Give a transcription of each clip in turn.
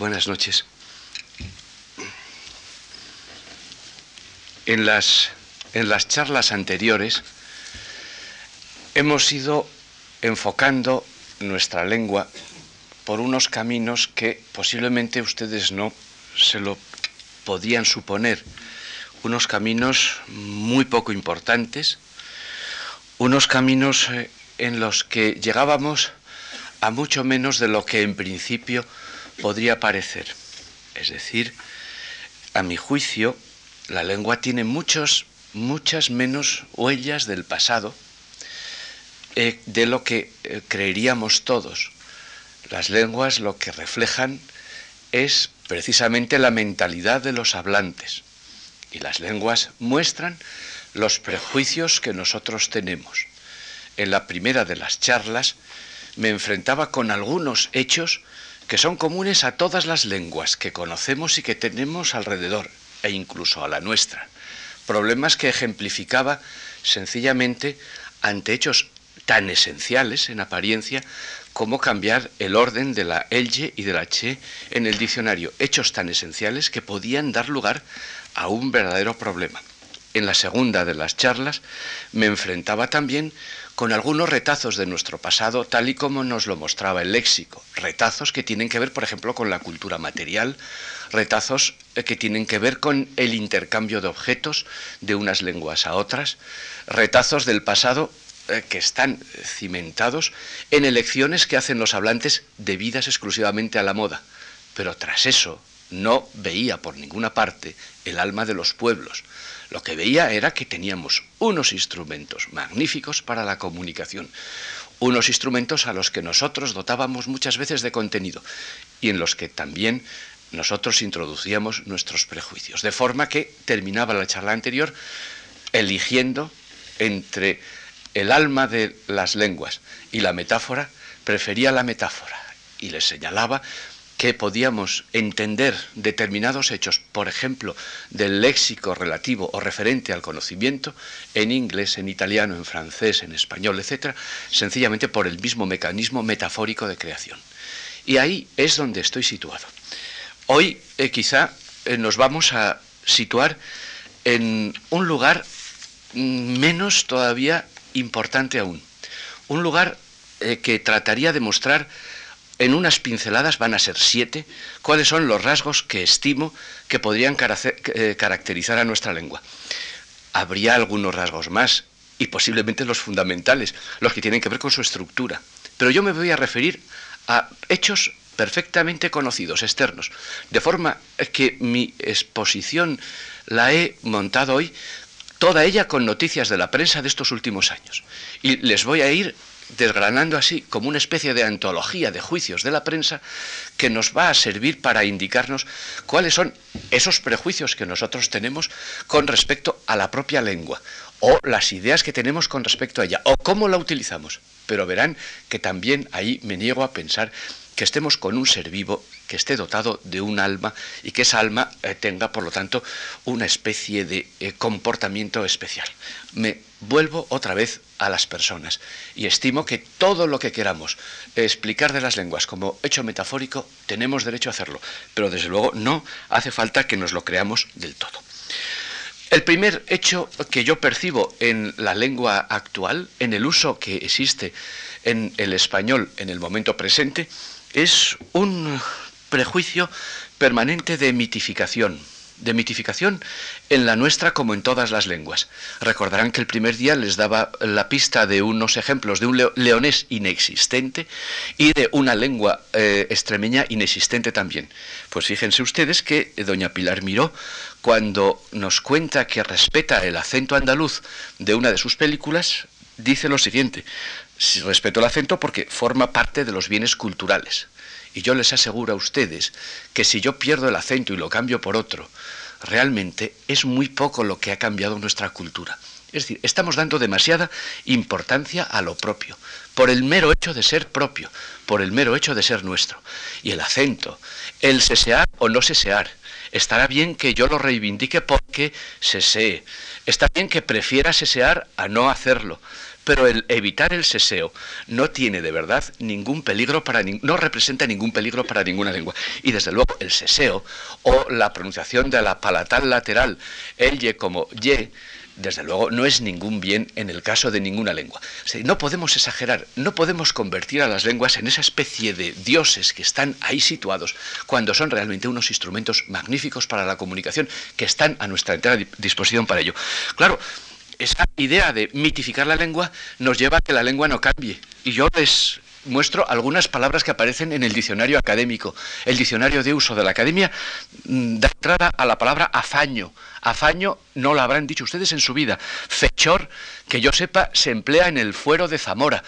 Buenas noches. En las, en las charlas anteriores hemos ido enfocando nuestra lengua por unos caminos que posiblemente ustedes no se lo podían suponer, unos caminos muy poco importantes, unos caminos eh, en los que llegábamos a mucho menos de lo que en principio podría parecer. Es decir, a mi juicio, la lengua tiene muchos, muchas menos huellas del pasado eh, de lo que eh, creeríamos todos. Las lenguas lo que reflejan es precisamente la mentalidad de los hablantes. Y las lenguas muestran los prejuicios que nosotros tenemos. En la primera de las charlas me enfrentaba con algunos hechos que son comunes a todas las lenguas que conocemos y que tenemos alrededor, e incluso a la nuestra. Problemas que ejemplificaba sencillamente ante hechos tan esenciales en apariencia como cambiar el orden de la elge y de la che en el diccionario, hechos tan esenciales que podían dar lugar a un verdadero problema. En la segunda de las charlas me enfrentaba también con algunos retazos de nuestro pasado, tal y como nos lo mostraba el léxico. Retazos que tienen que ver, por ejemplo, con la cultura material, retazos eh, que tienen que ver con el intercambio de objetos de unas lenguas a otras, retazos del pasado eh, que están cimentados en elecciones que hacen los hablantes debidas exclusivamente a la moda. Pero tras eso no veía por ninguna parte el alma de los pueblos, lo que veía era que teníamos unos instrumentos magníficos para la comunicación, unos instrumentos a los que nosotros dotábamos muchas veces de contenido y en los que también nosotros introducíamos nuestros prejuicios. De forma que terminaba la charla anterior eligiendo entre el alma de las lenguas y la metáfora, prefería la metáfora y les señalaba que podíamos entender determinados hechos, por ejemplo, del léxico relativo o referente al conocimiento, en inglés, en italiano, en francés, en español, etc., sencillamente por el mismo mecanismo metafórico de creación. Y ahí es donde estoy situado. Hoy eh, quizá eh, nos vamos a situar en un lugar mm, menos todavía importante aún, un lugar eh, que trataría de mostrar en unas pinceladas, van a ser siete, cuáles son los rasgos que estimo que podrían eh, caracterizar a nuestra lengua. Habría algunos rasgos más, y posiblemente los fundamentales, los que tienen que ver con su estructura. Pero yo me voy a referir a hechos perfectamente conocidos, externos, de forma que mi exposición la he montado hoy, toda ella con noticias de la prensa de estos últimos años. Y les voy a ir desgranando así como una especie de antología de juicios de la prensa que nos va a servir para indicarnos cuáles son esos prejuicios que nosotros tenemos con respecto a la propia lengua o las ideas que tenemos con respecto a ella o cómo la utilizamos. Pero verán que también ahí me niego a pensar que estemos con un ser vivo que esté dotado de un alma y que esa alma eh, tenga, por lo tanto, una especie de eh, comportamiento especial. Me vuelvo otra vez a las personas y estimo que todo lo que queramos explicar de las lenguas como hecho metafórico, tenemos derecho a hacerlo, pero desde luego no hace falta que nos lo creamos del todo. El primer hecho que yo percibo en la lengua actual, en el uso que existe en el español en el momento presente, es un prejuicio permanente de mitificación, de mitificación en la nuestra como en todas las lenguas. Recordarán que el primer día les daba la pista de unos ejemplos de un leonés inexistente y de una lengua eh, extremeña inexistente también. Pues fíjense ustedes que doña Pilar Miró, cuando nos cuenta que respeta el acento andaluz de una de sus películas, dice lo siguiente, respeto el acento porque forma parte de los bienes culturales. Y yo les aseguro a ustedes que si yo pierdo el acento y lo cambio por otro, realmente es muy poco lo que ha cambiado nuestra cultura. Es decir, estamos dando demasiada importancia a lo propio, por el mero hecho de ser propio, por el mero hecho de ser nuestro. Y el acento, el sesear o no sesear, estará bien que yo lo reivindique porque sesee, está bien que prefiera sesear a no hacerlo, pero el evitar el seseo no tiene de verdad ningún peligro para no representa ningún peligro para ninguna lengua. Y desde luego el seseo o la pronunciación de la palatal lateral, el ye como ye, desde luego, no es ningún bien en el caso de ninguna lengua. no podemos exagerar, no podemos convertir a las lenguas en esa especie de dioses que están ahí situados, cuando son realmente unos instrumentos magníficos para la comunicación que están a nuestra entera disposición para ello. Claro, esa idea de mitificar la lengua nos lleva a que la lengua no cambie. Y yo les muestro algunas palabras que aparecen en el diccionario académico. El diccionario de uso de la academia mm, da entrada a la palabra afaño. Afaño no lo habrán dicho ustedes en su vida. Fechor, que yo sepa, se emplea en el fuero de Zamora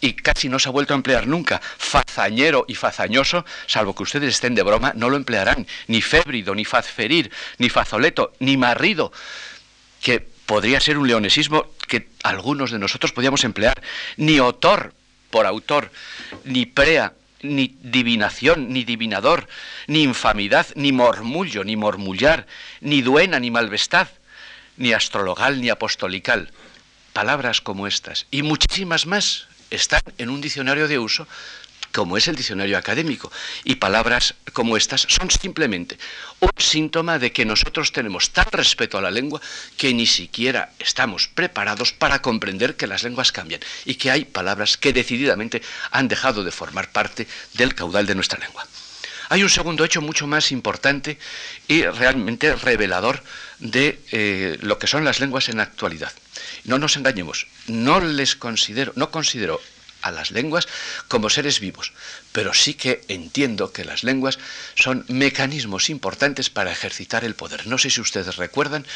y casi no se ha vuelto a emplear nunca. Fazañero y fazañoso, salvo que ustedes estén de broma, no lo emplearán. Ni fébrido, ni fazferir, ni fazoleto, ni marrido, que podría ser un leonesismo que algunos de nosotros podíamos emplear. Ni otor, por autor, ni prea, ni divinación, ni divinador, ni infamidad, ni mormullo, ni mormullar, ni duena, ni malvestad, ni astrologal, ni apostolical. Palabras como estas y muchísimas más están en un diccionario de uso como es el diccionario académico. Y palabras como estas son simplemente un síntoma de que nosotros tenemos tal respeto a la lengua que ni siquiera estamos preparados para comprender que las lenguas cambian y que hay palabras que decididamente han dejado de formar parte del caudal de nuestra lengua. Hay un segundo hecho mucho más importante y realmente revelador de eh, lo que son las lenguas en la actualidad. No nos engañemos, no les considero, no considero a las lenguas como seres vivos, pero sí que entiendo que las lenguas son mecanismos importantes para ejercitar el poder. No sé si ustedes recuerdan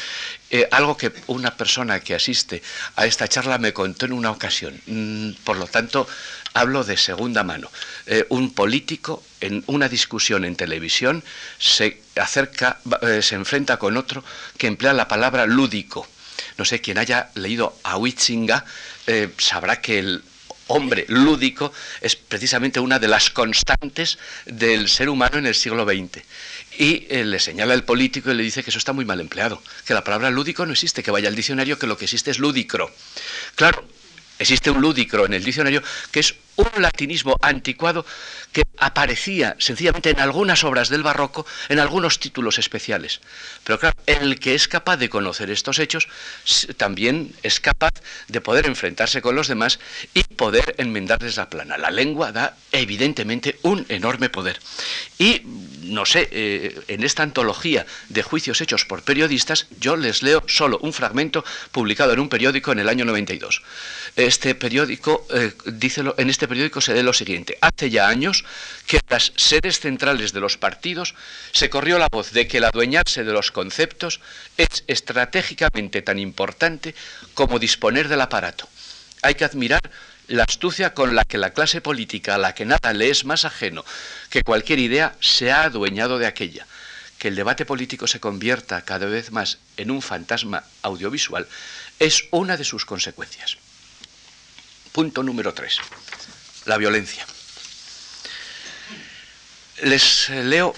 eh, algo que una persona que asiste a esta charla me contó en una ocasión. Mm, por lo tanto, hablo de segunda mano. Eh, un político en una discusión en televisión se acerca, eh, se enfrenta con otro que emplea la palabra lúdico. No sé, quien haya leído a Huitzinga sabrá que el hombre lúdico es precisamente una de las constantes del ser humano en el siglo XX. Y eh, le señala el político y le dice que eso está muy mal empleado, que la palabra lúdico no existe, que vaya al diccionario, que lo que existe es lúdicro. Claro, existe un lúdicro en el diccionario que es un latinismo anticuado que aparecía sencillamente en algunas obras del barroco, en algunos títulos especiales. Pero claro, el que es capaz de conocer estos hechos también es capaz de poder enfrentarse con los demás y poder enmendarles la plana. La lengua da evidentemente un enorme poder. Y, no sé, eh, en esta antología de juicios hechos por periodistas, yo les leo solo un fragmento publicado en un periódico en el año 92. Este periódico, eh, en este periódico se lee lo siguiente. Hace ya años que en las sedes centrales de los partidos se corrió la voz de que el adueñarse de los conceptos es estratégicamente tan importante como disponer del aparato. Hay que admirar la astucia con la que la clase política, a la que nada le es más ajeno que cualquier idea, se ha adueñado de aquella. Que el debate político se convierta cada vez más en un fantasma audiovisual es una de sus consecuencias. Punto número tres. La violencia. Les leo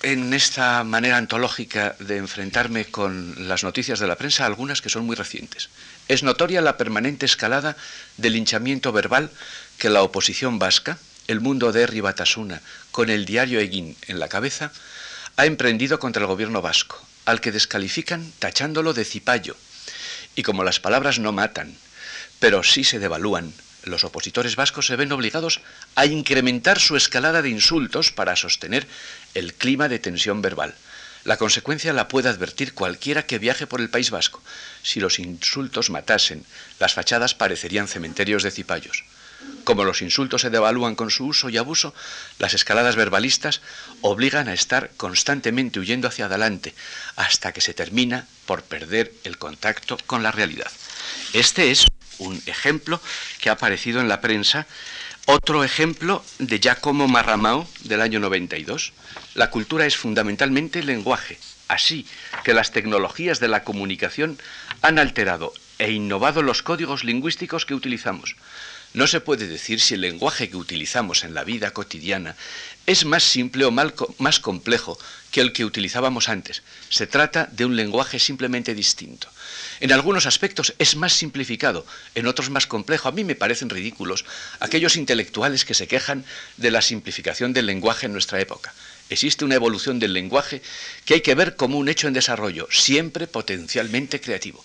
en esta manera antológica de enfrentarme con las noticias de la prensa algunas que son muy recientes. Es notoria la permanente escalada del linchamiento verbal que la oposición vasca, el mundo de Ribatasuna, con el diario Eguín en la cabeza, ha emprendido contra el gobierno vasco, al que descalifican tachándolo de cipayo. Y como las palabras no matan, pero sí se devalúan. Los opositores vascos se ven obligados a incrementar su escalada de insultos para sostener el clima de tensión verbal. La consecuencia la puede advertir cualquiera que viaje por el País Vasco. Si los insultos matasen, las fachadas parecerían cementerios de cipayos. Como los insultos se devalúan con su uso y abuso, las escaladas verbalistas obligan a estar constantemente huyendo hacia adelante, hasta que se termina por perder el contacto con la realidad. Este es un ejemplo que ha aparecido en la prensa. Otro ejemplo de Giacomo Marramao del año 92. La cultura es fundamentalmente lenguaje, así que las tecnologías de la comunicación han alterado e innovado los códigos lingüísticos que utilizamos. no se puede decir si el lenguaje que utilizamos en la vida cotidiana es más simple o más complejo que el que utilizábamos antes. Se trata de un lenguaje simplemente distinto. En algunos aspectos es más simplificado, en otros más complejo. A mí me parecen ridículos aquellos intelectuales que se quejan de la simplificación del lenguaje en nuestra época. Existe una evolución del lenguaje que hay que ver como un hecho en desarrollo, siempre potencialmente creativo.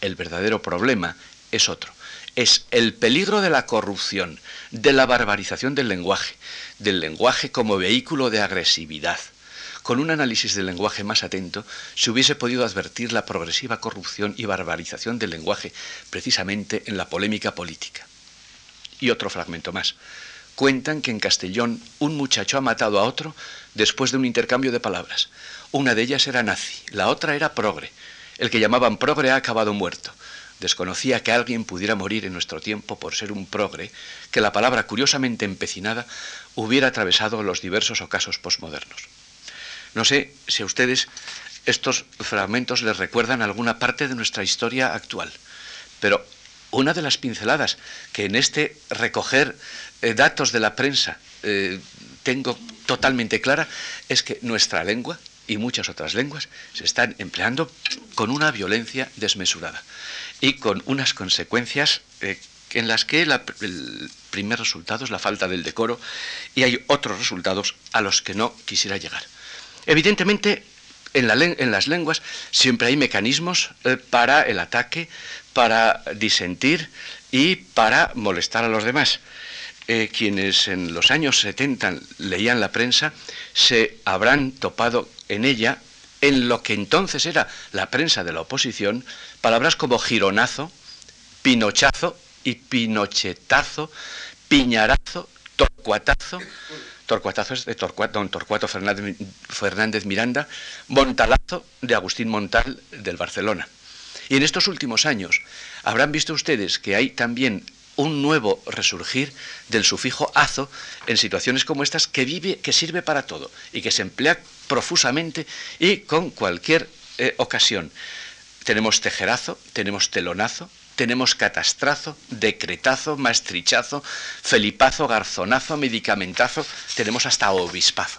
El verdadero problema es otro. Es el peligro de la corrupción, de la barbarización del lenguaje, del lenguaje como vehículo de agresividad. Con un análisis del lenguaje más atento, se hubiese podido advertir la progresiva corrupción y barbarización del lenguaje precisamente en la polémica política. Y otro fragmento más. Cuentan que en Castellón un muchacho ha matado a otro después de un intercambio de palabras. Una de ellas era nazi, la otra era progre. El que llamaban progre ha acabado muerto. Desconocía que alguien pudiera morir en nuestro tiempo por ser un progre, que la palabra curiosamente empecinada hubiera atravesado los diversos ocasos posmodernos. No sé si a ustedes estos fragmentos les recuerdan alguna parte de nuestra historia actual, pero una de las pinceladas que en este recoger eh, datos de la prensa eh, tengo totalmente clara es que nuestra lengua y muchas otras lenguas se están empleando con una violencia desmesurada y con unas consecuencias eh, en las que el primer resultado es la falta del decoro y hay otros resultados a los que no quisiera llegar. Evidentemente, en, las lenguas siempre hay mecanismos eh, para el ataque, para disentir y para molestar a los demás. Eh, quienes en los años 70 leían la prensa se habrán topado en ella, en lo que entonces era la prensa de la oposición, palabras como gironazo, pinochazo y pinochetazo, piñarazo, torcuatazo, torcuatazo es de don Torcuato Fernández, Fernández Miranda, Montalazo de Agustín Montal del Barcelona. Y en estos últimos años habrán visto ustedes que hay también un nuevo resurgir del sufijo azo en situaciones como estas que vive, que sirve para todo y que se emplea profusamente y con cualquier eh, ocasión. Tenemos tejerazo, tenemos telonazo, tenemos catastrazo, decretazo, maestrichazo, felipazo, garzonazo, medicamentazo, tenemos hasta obispazo.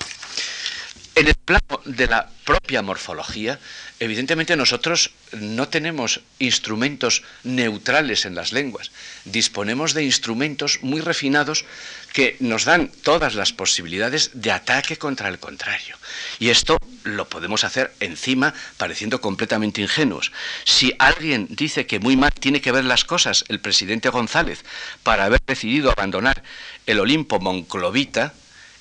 En el plano de la propia morfología, evidentemente nosotros no tenemos instrumentos neutrales en las lenguas, disponemos de instrumentos muy refinados que nos dan todas las posibilidades de ataque contra el contrario. Y esto lo podemos hacer encima pareciendo completamente ingenuos. Si alguien dice que muy mal tiene que ver las cosas el presidente González para haber decidido abandonar el Olimpo monclovita,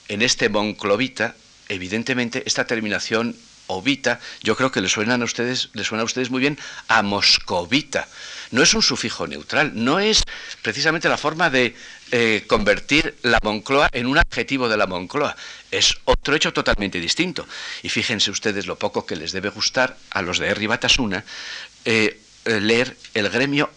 en este monclovita evidentemente esta terminación ovita, yo creo que le suenan a ustedes, le suena a ustedes muy bien a moscovita. No es un sufijo neutral, no es precisamente la forma de eh, convertir la Moncloa en un adjetivo de la Moncloa. Es otro hecho totalmente distinto. Y fíjense ustedes lo poco que les debe gustar a los de Herri Batasuna eh, leer el gremio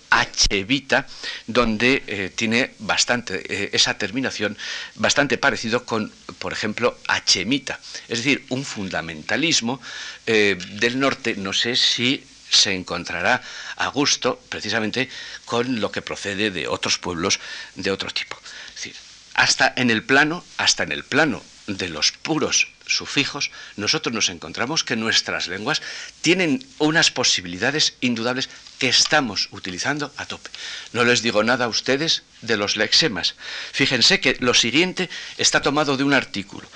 Hevita, donde eh, tiene bastante eh, esa terminación bastante parecido con, por ejemplo, Hmita, es decir, un fundamentalismo del norte. No sé si se encontrará a gusto precisamente con lo que procede de otros pueblos de otro tipo. Es decir, hasta en el plano, hasta en el plano de los puros sufijos, nosotros nos encontramos que nuestras lenguas tienen unas posibilidades indudables que estamos utilizando a tope. No les digo nada a ustedes de los lexemas. Fíjense que lo siguiente está tomado de un artículo.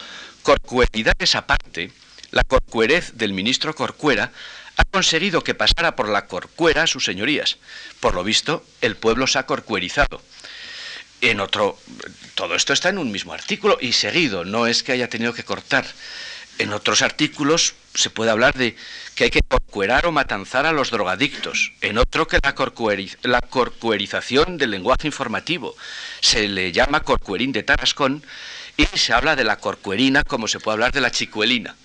Corcueridades aparte, la corcuerez del ministro Corcuera ha conseguido que pasara por la corcuera a sus señorías. Por lo visto, el pueblo se ha corcuerizado en otro, todo esto está en un mismo artículo y seguido, no es que haya tenido que cortar. En otros artículos se puede hablar de que hay que corcuerar o matanzar a los drogadictos. En otro que la, la corcuerización del lenguaje informativo. Se le llama corcuerín de Tarascón y se habla de la corcuerina como se puede hablar de la chicuelina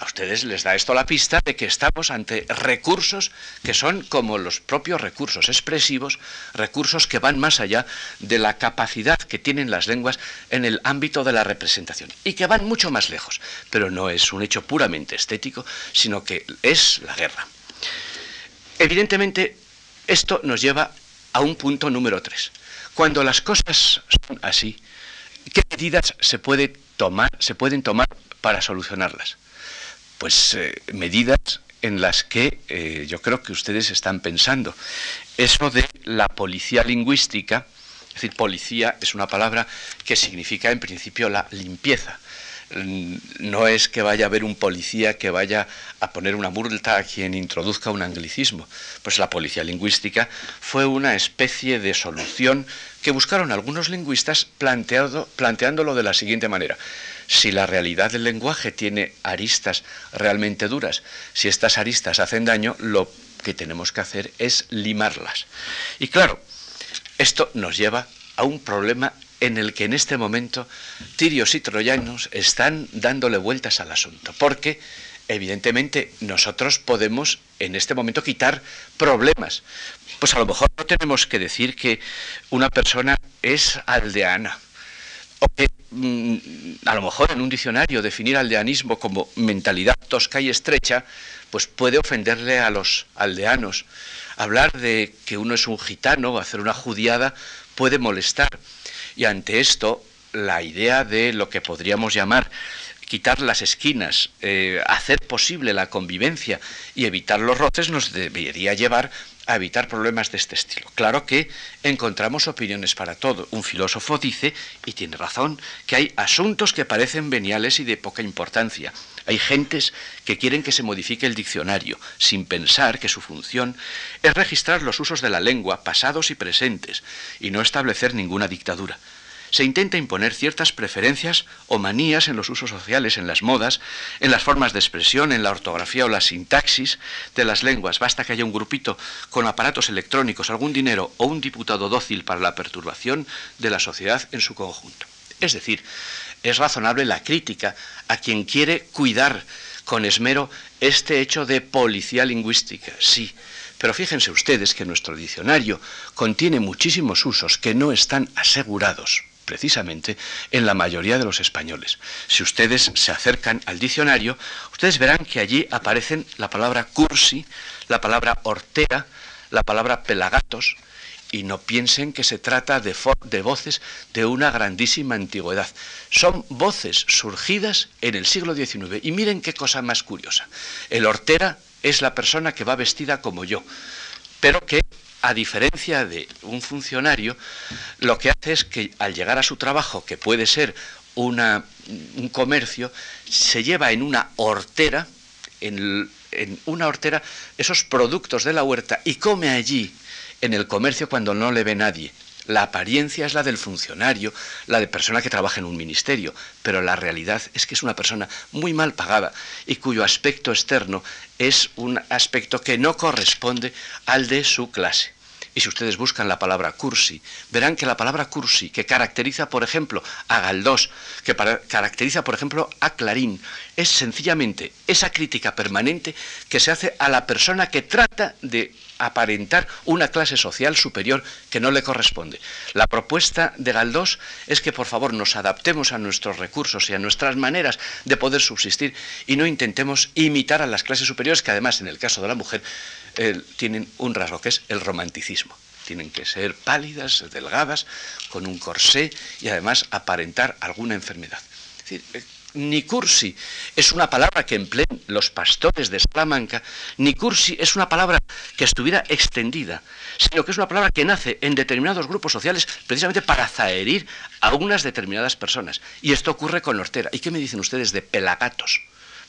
a ustedes les da esto la pista de que estamos ante recursos que son como los propios recursos expresivos, recursos que van más allá de la capacidad que tienen las lenguas en el ámbito de la representación y que van mucho más lejos. Pero no es un hecho puramente estético, sino que es la guerra. Evidentemente, esto nos lleva a un punto número tres. Cuando las cosas son así, ¿qué medidas se, pueden tomar para solucionarlas? Pues eh, medidas en las que eh, yo creo que ustedes están pensando. Eso de la policía lingüística, es decir, policía es una palabra que significa en principio la limpieza. Mm, no es que vaya a haber un policía que vaya a poner una multa a quien introduzca un anglicismo. Pues la policía lingüística fue una especie de solución que buscaron algunos lingüistas planteándolo de la siguiente manera. Si la realidad del lenguaje tiene aristas realmente duras, si estas aristas hacen daño, lo que tenemos que hacer es limarlas. Y claro, esto nos lleva a un problema en el que en este momento tirios y troyanos están dándole vueltas al asunto, porque evidentemente nosotros podemos en este momento quitar problemas. Pues a lo mejor no tenemos que decir que una persona es aldeana, o que mm, a lo mejor en un diccionario definir aldeanismo como mentalidad tosca y estrecha, pues puede ofenderle a los aldeanos. Hablar de que uno es un gitano o hacer una judiada puede molestar. Y ante esto, la idea de lo que podríamos llamar quitar las esquinas, eh, hacer posible la convivencia y evitar los roces nos debería llevar a evitar problemas de este estilo. Claro que encontramos opiniones para todo. Un filósofo dice, y tiene razón, que hay asuntos que parecen veniales y de poca importancia. Hay gentes que quieren que se modifique el diccionario, sin pensar que su función es registrar los usos de la lengua, pasados y presentes, y no establecer ninguna dictadura se intenta imponer ciertas preferencias o manías en los usos sociales, en las modas, en las formas de expresión, en la ortografía o la sintaxis de las lenguas. Basta que haya un grupito con aparatos electrónicos, algún dinero o un diputado dócil para la perturbación de la sociedad en su conjunto. Es decir, es razonable la crítica a quien quiere cuidar con esmero este hecho de policía lingüística, sí. Pero fíjense ustedes que nuestro diccionario contiene muchísimos usos que no están asegurados precisamente en la mayoría de los españoles. Si ustedes se acercan al diccionario, ustedes verán que allí aparecen la palabra cursi, la palabra hortera, la palabra pelagatos, y no piensen que se trata de, voces de una grandísima antigüedad. Son voces surgidas en el siglo XIX. Y miren qué cosa más curiosa. El hortera es la persona que va vestida como yo, pero que a diferencia de un funcionario, lo que hace es que al llegar a su trabajo, que puede ser una, un comercio, se lleva en una hortera, en, en una hortera, esos productos de la huerta y come allí, en el comercio, cuando no le ve nadie. La apariencia es la del funcionario, la de persona que trabaja en un ministerio, pero la realidad es que es una persona muy mal pagada y cuyo aspecto externo es un aspecto que no corresponde al de su clase. Y si ustedes buscan la palabra cursi, verán que la palabra cursi, que caracteriza, por ejemplo, a Galdós, que caracteriza, por ejemplo, a Clarín, es sencillamente esa crítica permanente que se hace a la persona que trata de aparentar una clase social superior que no le corresponde. La propuesta de Galdós es que por favor nos adaptemos a nuestros recursos y a nuestras maneras de poder subsistir y no intentemos imitar a las clases superiores que además en el caso de la mujer eh, tienen un rasgo que es el romanticismo. Tienen que ser pálidas, delgadas, con un corsé y además aparentar alguna enfermedad. Es decir, eh, ni cursi es una palabra que empleen los pastores de Salamanca, ni cursi es una palabra que estuviera extendida, sino que es una palabra que nace en determinados grupos sociales precisamente para zaherir a unas determinadas personas. Y esto ocurre con Hortera. ¿Y qué me dicen ustedes de pelagatos?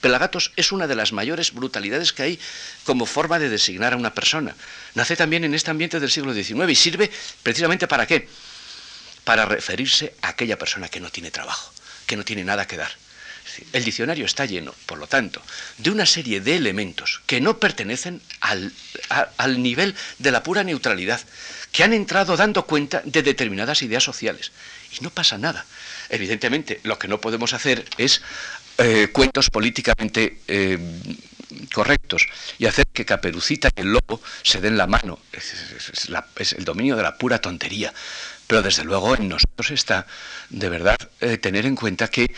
Pelagatos es una de las mayores brutalidades que hay como forma de designar a una persona. Nace también en este ambiente del siglo XIX y sirve precisamente para qué? Para referirse a aquella persona que no tiene trabajo, que no tiene nada que dar. El diccionario está lleno, por lo tanto, de una serie de elementos que no pertenecen al, al, nivel de la pura neutralidad, que han entrado dando cuenta de determinadas ideas sociales. Y no pasa nada. Evidentemente, lo que no podemos hacer es eh, cuentos políticamente eh, correctos y hacer que Caperucita y el lobo se den la mano. Es, el dominio de la pura tontería. Pero desde luego en nosotros está, de verdad, eh, tener en cuenta que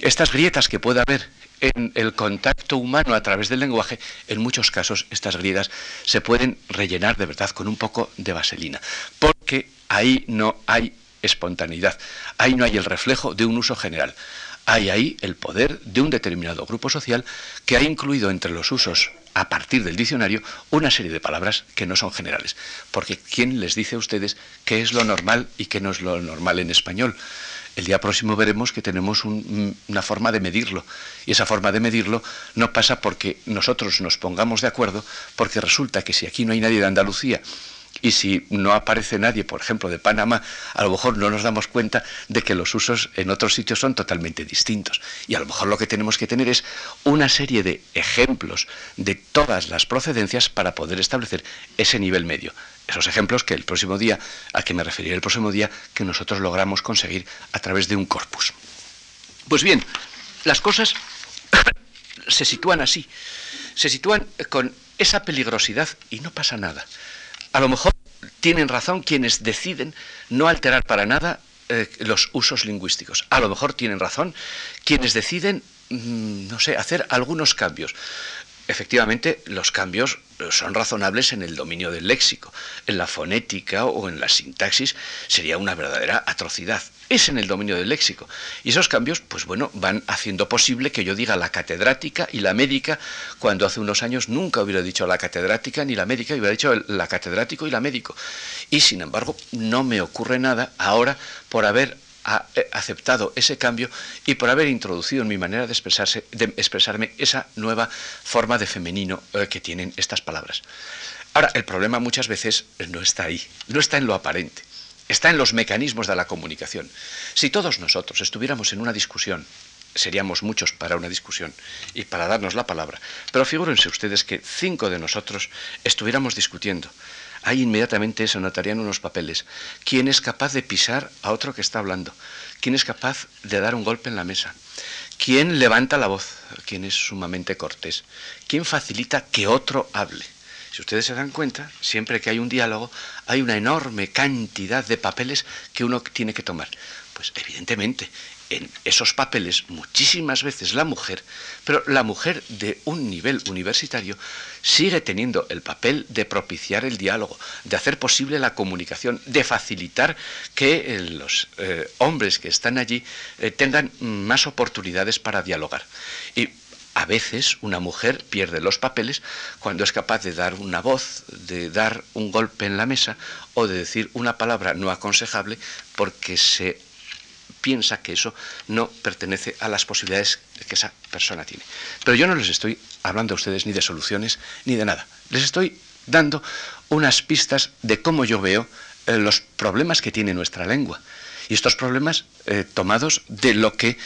estas grietas que puede haber en el contacto humano a través del lenguaje, en muchos casos estas grietas se pueden rellenar de verdad con un poco de vaselina, porque ahí no hay espontaneidad, ahí no hay el reflejo de un uso general. Hay ahí el poder de un determinado grupo social que ha incluido entre los usos a partir del diccionario una serie de palabras que no son generales. Porque ¿quién les dice a ustedes qué es lo normal y qué no es lo normal en español? El día próximo veremos que tenemos una forma de medirlo. Y esa forma de medirlo no pasa porque nosotros nos pongamos de acuerdo, porque resulta que si aquí no hay nadie de Andalucía y si no aparece nadie, por ejemplo, de Panamá, a lo mejor no nos damos cuenta de que los usos en otros sitios son totalmente distintos. Y a lo mejor lo que tenemos que tener es una serie de ejemplos de todas las procedencias para poder establecer ese nivel medio. Esos ejemplos que el próximo día, a que me referiré el próximo día, que nosotros logramos conseguir a través de un corpus. Pues bien, las cosas se sitúan así, se sitúan con esa peligrosidad y no pasa nada. A lo mejor tienen razón quienes deciden no alterar para nada eh, los usos lingüísticos. A lo mejor tienen razón quienes deciden, mm, no sé, hacer algunos cambios. Efectivamente, los cambios son razonables en el dominio del léxico. En la fonética o en la sintaxis sería una verdadera atrocidad. Es en el dominio del léxico. Y esos cambios, pues bueno, van haciendo posible que yo diga la catedrática y la médica, cuando hace unos años nunca hubiera dicho la catedrática ni la médica, hubiera dicho la catedrático y la médico. Y sin embargo, no me ocurre nada ahora por haber ha aceptado ese cambio y por haber introducido en mi manera de expresarme esa nueva forma de femenino eh, que tienen estas palabras. Ahora, el problema muchas veces no está ahí, no está en lo aparente, está en los mecanismos de la comunicación. Si todos nosotros estuviéramos en una discusión, seríamos muchos para una discusión y para darnos la palabra, pero figúrense ustedes que cinco de nosotros estuviéramos discutiendo ahí inmediatamente se notarían unos papeles. ¿Quién es capaz de pisar a otro que está hablando? ¿Quién es capaz de dar un golpe en la mesa? ¿Quién levanta la voz? ¿Quién es sumamente cortés? ¿Quién facilita que otro hable? Si ustedes se dan cuenta, siempre que hay un diálogo, hay una enorme cantidad de papeles que uno tiene que tomar. Pues evidentemente, en esos papeles muchísimas veces la mujer, pero la mujer de un nivel universitario sigue teniendo el papel de propiciar el diálogo, de hacer posible la comunicación, de facilitar que eh, los eh, hombres que están allí eh, tengan más oportunidades para dialogar. Y a veces una mujer pierde los papeles cuando es capaz de dar una voz, de dar un golpe en la mesa o de decir una palabra no aconsejable porque se piensa que eso no pertenece a las posibilidades que esa persona tiene. Pero yo no les estoy hablando a ustedes ni de soluciones ni de nada. Les estoy dando unas pistas de cómo yo veo eh, los problemas que tiene nuestra lengua. Y estos problemas eh, tomados de lo que,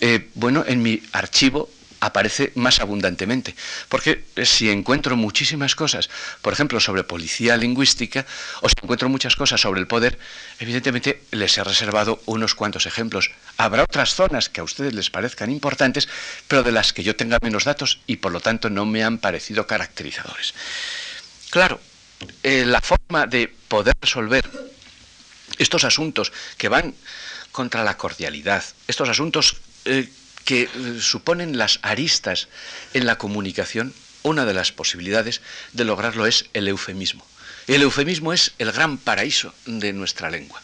eh, bueno, en mi archivo aparece más abundantemente. Porque si encuentro muchísimas cosas, por ejemplo, sobre policía lingüística, o si encuentro muchas cosas sobre el poder, evidentemente les he reservado unos cuantos ejemplos. Habrá otras zonas que a ustedes les parezcan importantes, pero de las que yo tenga menos datos y por lo tanto no me han parecido caracterizadores. Claro, eh, la forma de poder resolver estos asuntos que van contra la cordialidad, estos asuntos eh, que eh, suponen las aristas en la comunicación, una de las posibilidades de lograrlo es el eufemismo. El eufemismo es el gran paraíso de nuestra lengua.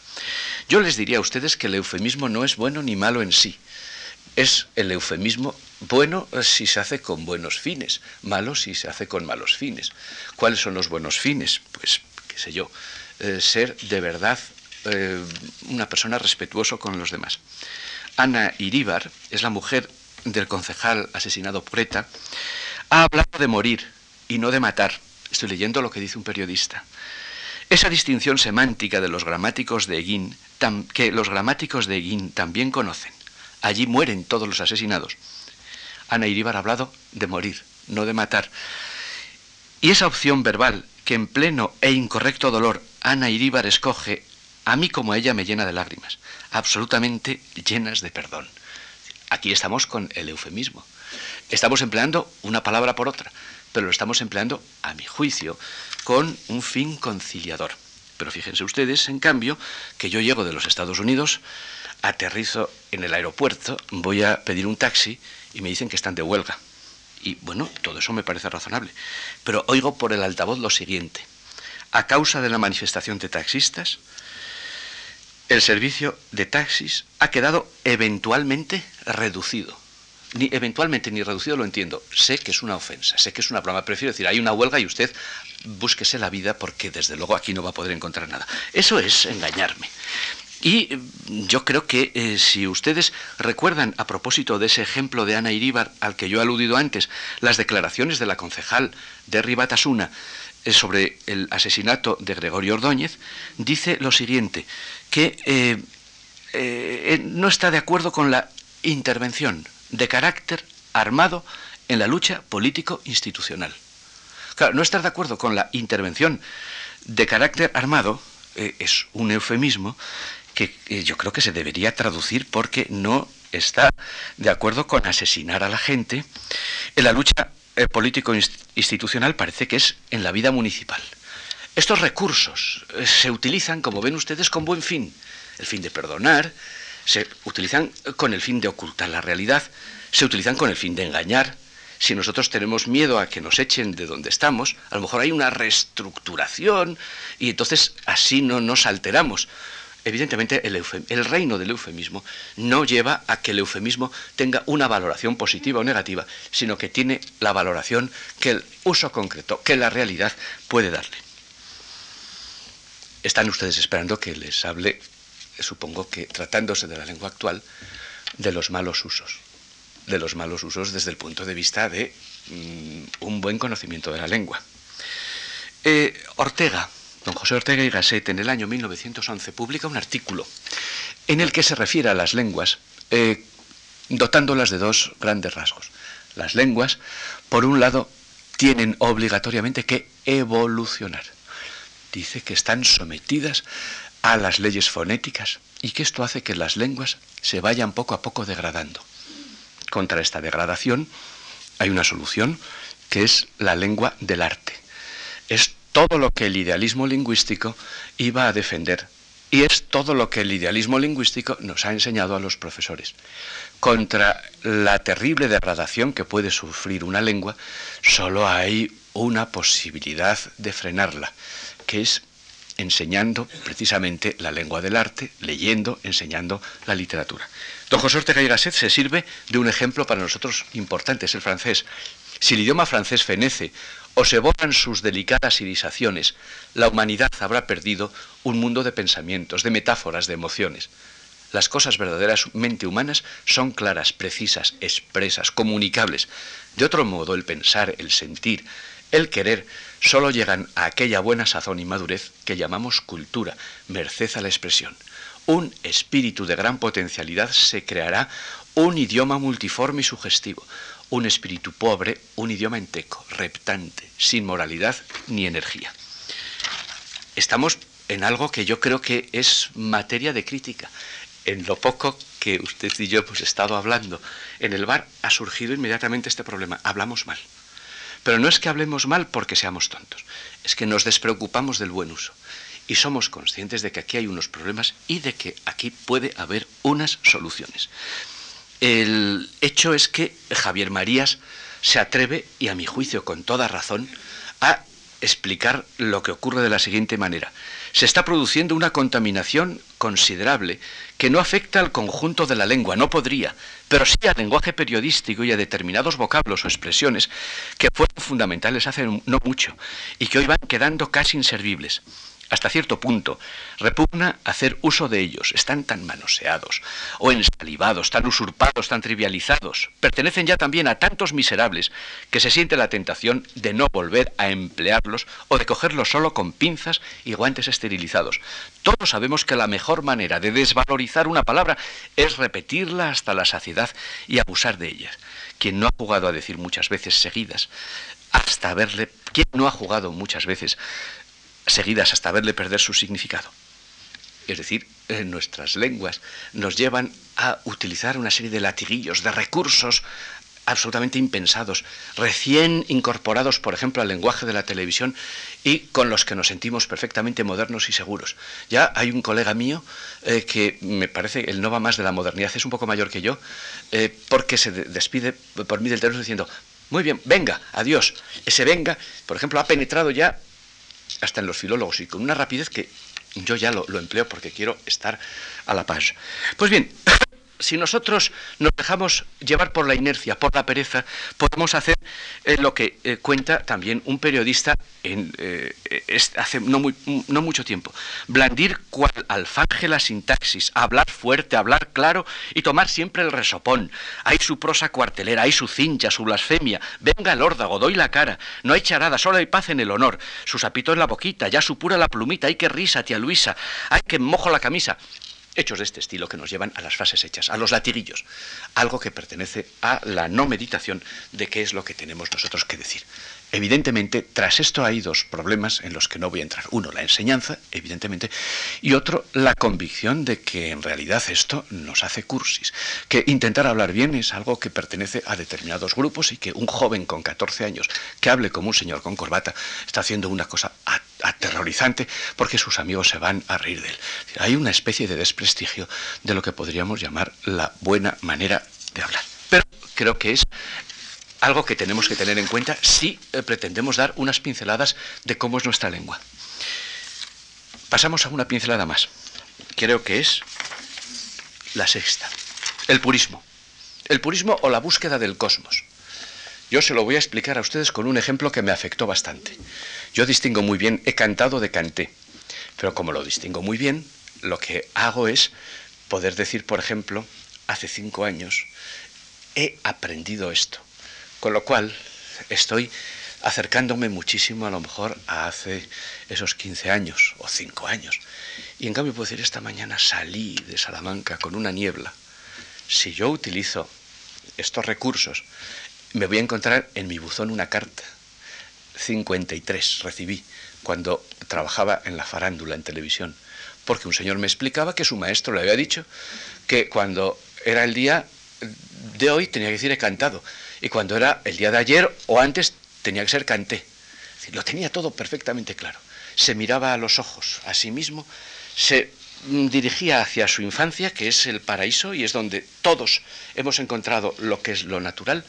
Yo les diría a ustedes que el eufemismo no es bueno ni malo en sí. Es el eufemismo bueno si se hace con buenos fines, malo si se hace con malos fines. ¿Cuáles son los buenos fines? Pues, qué sé yo, eh, ser de verdad eh, una persona respetuoso con los demás. Ana Iríbar, es la mujer del concejal asesinado por ETA, ha hablado de morir y no de matar. Estoy leyendo lo que dice un periodista. Esa distinción semántica de los gramáticos de Eguín, que los gramáticos de Eguín también conocen. Allí mueren todos los asesinados. Ana Iríbar ha hablado de morir, no de matar. Y esa opción verbal que en pleno e incorrecto dolor Ana Iríbar escoge, a mí como a ella me llena de lágrimas absolutamente llenas de perdón. Aquí estamos con el eufemismo. Estamos empleando una palabra por otra, pero lo estamos empleando, a mi juicio, con un fin conciliador. Pero fíjense ustedes, en cambio, que yo llego de los Estados Unidos, aterrizo en el aeropuerto, voy a pedir un taxi y me dicen que están de huelga. Y bueno, todo eso me parece razonable. Pero oigo por el altavoz lo siguiente. A causa de la manifestación de taxistas, el servicio de taxis ha quedado eventualmente reducido. Ni eventualmente ni reducido lo entiendo. Sé que es una ofensa, sé que es una broma. Prefiero decir, hay una huelga y usted búsquese la vida porque desde luego aquí no va a poder encontrar nada. Eso es engañarme. Y mm, yo creo que eh, si ustedes recuerdan, a propósito de ese ejemplo de Ana Iríbar al que yo he aludido antes, las declaraciones de la concejal de Ribatasuna eh, sobre el asesinato de Gregorio Ordóñez, dice lo siguiente, que eh, no está de acuerdo con la intervención de carácter armado en la lucha político-institucional. Claro, no estar de acuerdo con la intervención de carácter armado eh, es un eufemismo que eh, yo creo que se debería traducir porque no está de acuerdo con asesinar a la gente. En la lucha eh, político-institucional parece que es en la vida municipal. Estos recursos se utilizan, como ven ustedes, con buen fin. El fin de perdonar, se utilizan con el fin de ocultar la realidad, se utilizan con el fin de engañar, si nosotros tenemos miedo a que nos echen de donde estamos, a lo mejor hay una reestructuración y entonces así no nos alteramos. Evidentemente el, el, reino del eufemismo no lleva a que el eufemismo tenga una valoración positiva o negativa, sino que tiene la valoración que el uso concreto, que la realidad puede darle. Están ustedes esperando que les hable, supongo que tratándose de la lengua actual, de los malos usos de los malos usos desde el punto de vista de mm, un buen conocimiento de la lengua. Eh, Ortega, don José Ortega y Gasset, en el año 1911 publica un artículo en el que se refiere a las lenguas, eh, dotándolas de dos grandes rasgos. Las lenguas, por un lado, tienen obligatoriamente que evolucionar. Dice que están sometidas a las leyes fonéticas y que esto hace que las lenguas se vayan poco a poco degradando contra esta degradación hay una solución que es la lengua del arte. Es todo lo que el idealismo lingüístico iba a defender y es todo lo que el idealismo lingüístico nos ha enseñado a los profesores. Contra la terrible degradación que puede sufrir una lengua, solo hay una posibilidad de frenarla, que es enseñando precisamente la lengua del arte, leyendo, enseñando la literatura. Don José Ortega y Gasset se sirve de un ejemplo para nosotros importante, es el francés. Si el idioma francés fenece o se borran sus delicadas irisaciones, la humanidad habrá perdido un mundo de pensamientos, de metáforas, de emociones. Las cosas verdaderamente humanas son claras, precisas, expresas, comunicables. De otro modo, el pensar, el sentir, el querer solo llegan a aquella buena sazón y madurez que llamamos cultura, merced a la expresión. Un espíritu de gran potencialidad se creará un idioma multiforme y sugestivo, un espíritu pobre, un idioma enteco, reptante, sin moralidad ni energía. Estamos en algo que yo creo que es materia de crítica. En lo poco que usted y yo hemos estado hablando en el bar ha surgido inmediatamente este problema. Hablamos mal. Pero no es que hablemos mal porque seamos tontos, es que nos despreocupamos del buen uso y somos conscientes de que aquí hay unos problemas y de que aquí puede haber unas soluciones. El hecho es que Javier Marías se atreve, y a mi juicio con toda razón, a explicar lo que ocurre de la siguiente manera. Se está produciendo una contaminación considerable que no afecta al conjunto de la lengua, no podría, pero sí al lenguaje periodístico y a determinados vocablos o expresiones que fueron fundamentales hace no mucho y que hoy van quedando casi inservibles hasta cierto punto, repugna hacer uso de ellos. Están tan manoseados, o ensalivados, tan usurpados, tan trivializados. Pertenecen ya también a tantos miserables que se siente la tentación de no volver a emplearlos o de cogerlos solo con pinzas y guantes esterilizados. Todos sabemos que la mejor manera de desvalorizar una palabra es repetirla hasta la saciedad y abusar de ella. Quien no ha jugado a decir muchas veces seguidas, hasta verle, quien no ha jugado muchas veces seguidas hasta verle perder su significado. Es decir, nuestras lenguas nos llevan a utilizar una serie de latiguillos, de recursos absolutamente impensados, recién incorporados, por ejemplo, al lenguaje de la televisión y con los que nos sentimos perfectamente modernos y seguros. Ya hay un colega mío eh, que me parece, él no va más de la modernidad, es un poco mayor que yo, eh, porque se despide por mí del teléfono diciendo, muy bien, venga, adiós. Ese venga, por ejemplo, ha penetrado ya hasta en los filólogos y con una rapidez que yo ya lo, lo empleo porque quiero estar a la paz. Pues bien, si nosotros nos dejamos llevar por la inercia, por la pereza, podemos hacer eh, lo que eh, cuenta también un periodista eh, hace no, no, mucho tiempo. Blandir cual alfanje la sintaxis, hablar fuerte, hablar claro y tomar siempre el resopón. Hay su prosa cuartelera, hay su cincha, su blasfemia. Venga el órdago, doy la cara. No hay charada, solo hay paz en el honor. Su sapito en la boquita, ya supura la plumita. Hay que risa, tía Luisa. Hay que mojo la camisa hechos de este estilo que nos llevan a las frases hechas, a los latiguillos, algo que pertenece a la no meditación de qué es lo que tenemos nosotros que decir. Evidentemente, tras esto hay dos problemas en los que no voy a entrar. Uno, la enseñanza, evidentemente, y otro, la convicción de que en realidad esto nos hace cursis, que intentar hablar bien es algo que pertenece a determinados grupos y que un joven con 14 años que hable como un señor con corbata está haciendo una cosa aterrorizante porque sus amigos se van a reír de él. Hay una especie de desprestigio de lo que podríamos llamar la buena manera de hablar. Pero creo que es algo que tenemos que tener en cuenta si eh, pretendemos dar unas pinceladas de cómo es nuestra lengua. Pasamos a una pincelada más. Creo que es la sexta. El purismo. El purismo o la búsqueda del cosmos. Yo se lo voy a explicar a ustedes con un ejemplo que me afectó bastante. Yo distingo muy bien, he cantado de canté, pero como lo distingo muy bien, lo que hago es poder decir, por ejemplo, hace cinco años he aprendido esto. Con lo cual, estoy acercándome muchísimo a lo mejor a hace esos 15 años o 5 años. Y en cambio puedo decir, esta mañana salí de Salamanca con una niebla. Si yo utilizo estos recursos, me voy a encontrar en mi buzón una carta. 53 recibí cuando trabajaba en la farándula en televisión, porque un señor me explicaba que su maestro le había dicho que cuando era el día de hoy tenía que decir he cantado y cuando era el día de ayer o antes tenía que ser canté. lo tenía todo perfectamente claro. Se miraba a los ojos a sí mismo, se dirigía hacia su infancia, que es el paraíso y es donde todos hemos encontrado lo que es lo natural,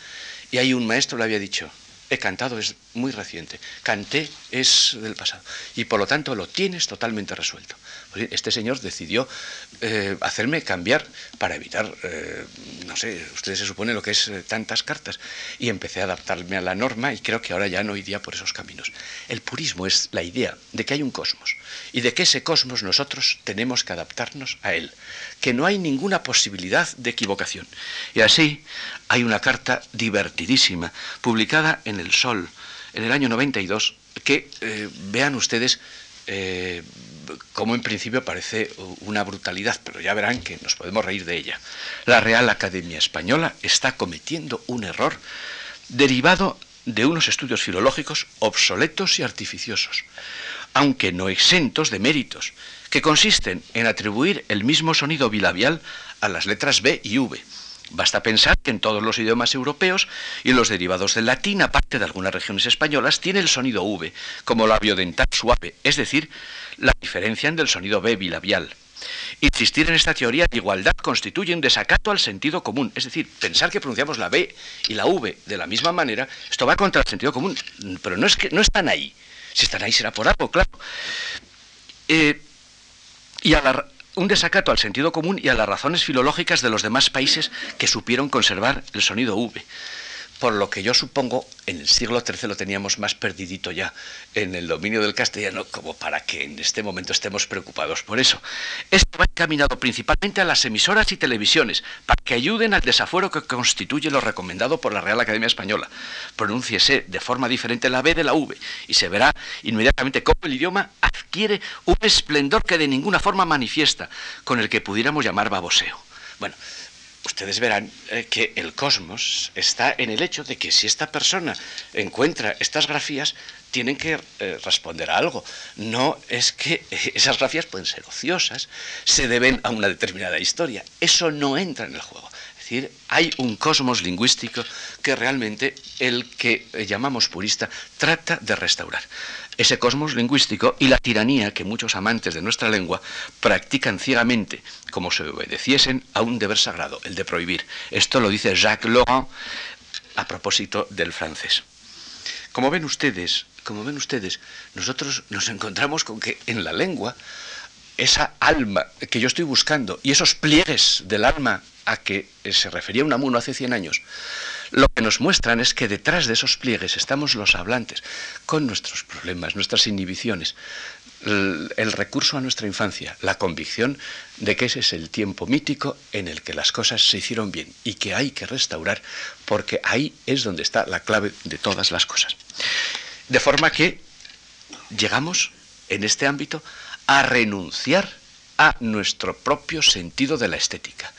y ahí un maestro le había dicho, he cantado es muy reciente, canté es del pasado, y por lo tanto lo tienes totalmente resuelto. Este señor decidió eh, hacerme cambiar para evitar, eh, no sé, ustedes se supone lo que es eh, tantas cartas, y empecé a adaptarme a la norma y creo que ahora ya no iría por esos caminos. El purismo es la idea de que hay un cosmos y de que ese cosmos nosotros tenemos que adaptarnos a él, que no hay ninguna posibilidad de equivocación. Y así hay una carta divertidísima publicada en El Sol en el año 92 que vean ustedes eh, como en principio parece una brutalidad, pero ya verán que nos podemos reír de ella. La Real Academia Española está cometiendo un error derivado de unos estudios filológicos obsoletos y artificiosos, aunque no exentos de méritos, que consisten en atribuir el mismo sonido bilabial a las letras B y V Basta pensar que en todos los idiomas europeos y los derivados del latín, aparte de algunas regiones españolas, tiene el sonido V como labio dental suave, es decir, la diferencia del sonido B bilabial. Insistir en esta teoría de igualdad constituye un desacato al sentido común, es decir, pensar que pronunciamos la B y la V de la misma manera, esto va contra el sentido común, pero no es que no están ahí. Si están ahí será por algo, claro. Eh, y a un desacato al sentido común y a las razones filológicas de los demás países que supieron conservar el sonido V por lo que yo supongo en el siglo XIII lo teníamos más perdidito ya en el dominio del castellano como para que en este momento estemos preocupados por eso. Esto va encaminado principalmente a las emisoras y televisiones para que ayuden al desafuero que constituye lo recomendado por la Real Academia Española. Pronúnciese de forma diferente la B de la V y se verá inmediatamente cómo el idioma adquiere un esplendor que de ninguna forma manifiesta, con el que pudiéramos llamar baboseo. Bueno, ustedes verán eh, que el cosmos está en el hecho de que si esta persona encuentra estas grafías, tienen que eh, responder a algo. No es que esas grafías pueden ser ociosas, se deben a una determinada historia. Eso no entra en el juego. Es decir, hay un cosmos lingüístico que realmente el que llamamos purista trata de restaurar. Ese cosmos lingüístico y la tiranía que muchos amantes de nuestra lengua practican ciegamente, como si obedeciesen a un deber sagrado, el de prohibir. Esto lo dice Jacques Laurent a propósito del francés. Como ven ustedes, como ven ustedes, nosotros nos encontramos con que en la lengua esa alma que yo estoy buscando y esos pliegues del alma a que se refería Unamuno hace 100 años, lo que nos muestran es que detrás de esos pliegues estamos los hablantes, con nuestros problemas, nuestras inhibiciones, el, recurso a nuestra infancia, la convicción de que ese es el tiempo mítico en el que las cosas se hicieron bien y que hay que restaurar, porque ahí es donde está la clave de todas las cosas. De forma que llegamos en este ámbito a renunciar a nuestro propio sentido de la estética.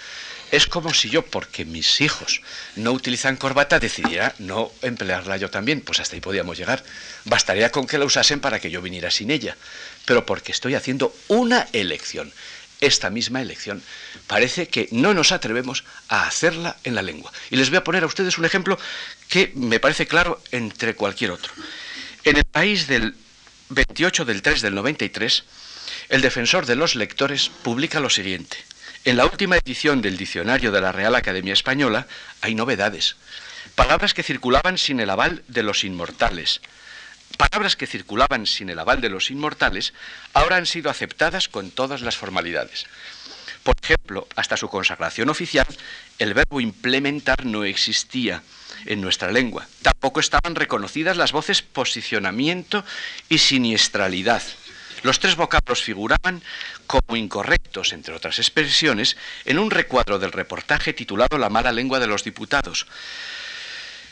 Es como si yo, porque mis hijos no utilizan corbata, decidiera no emplearla yo también. Pues hasta ahí podíamos llegar. Bastaría con que la usasen para que yo viniera sin ella. Pero porque estoy haciendo una elección. Esta misma elección. Parece que no nos atrevemos a hacerla en la lengua. Y les voy a poner a ustedes un ejemplo que me parece claro entre cualquier otro. En el país del 28 del 3 del 93, el defensor de los lectores publica lo siguiente. En la última edición del diccionario de la Real Academia Española hay novedades. Palabras que circulaban sin el aval de los inmortales. Palabras que circulaban sin el aval de los inmortales ahora han sido aceptadas con todas las formalidades. Por ejemplo, hasta su consagración oficial, el verbo implementar no existía en nuestra lengua. Tampoco estaban reconocidas las voces posicionamiento y siniestralidad. Los tres vocablos figuraban como incorrectos, entre otras expresiones, en un recuadro del reportaje titulado La mala lengua de los diputados.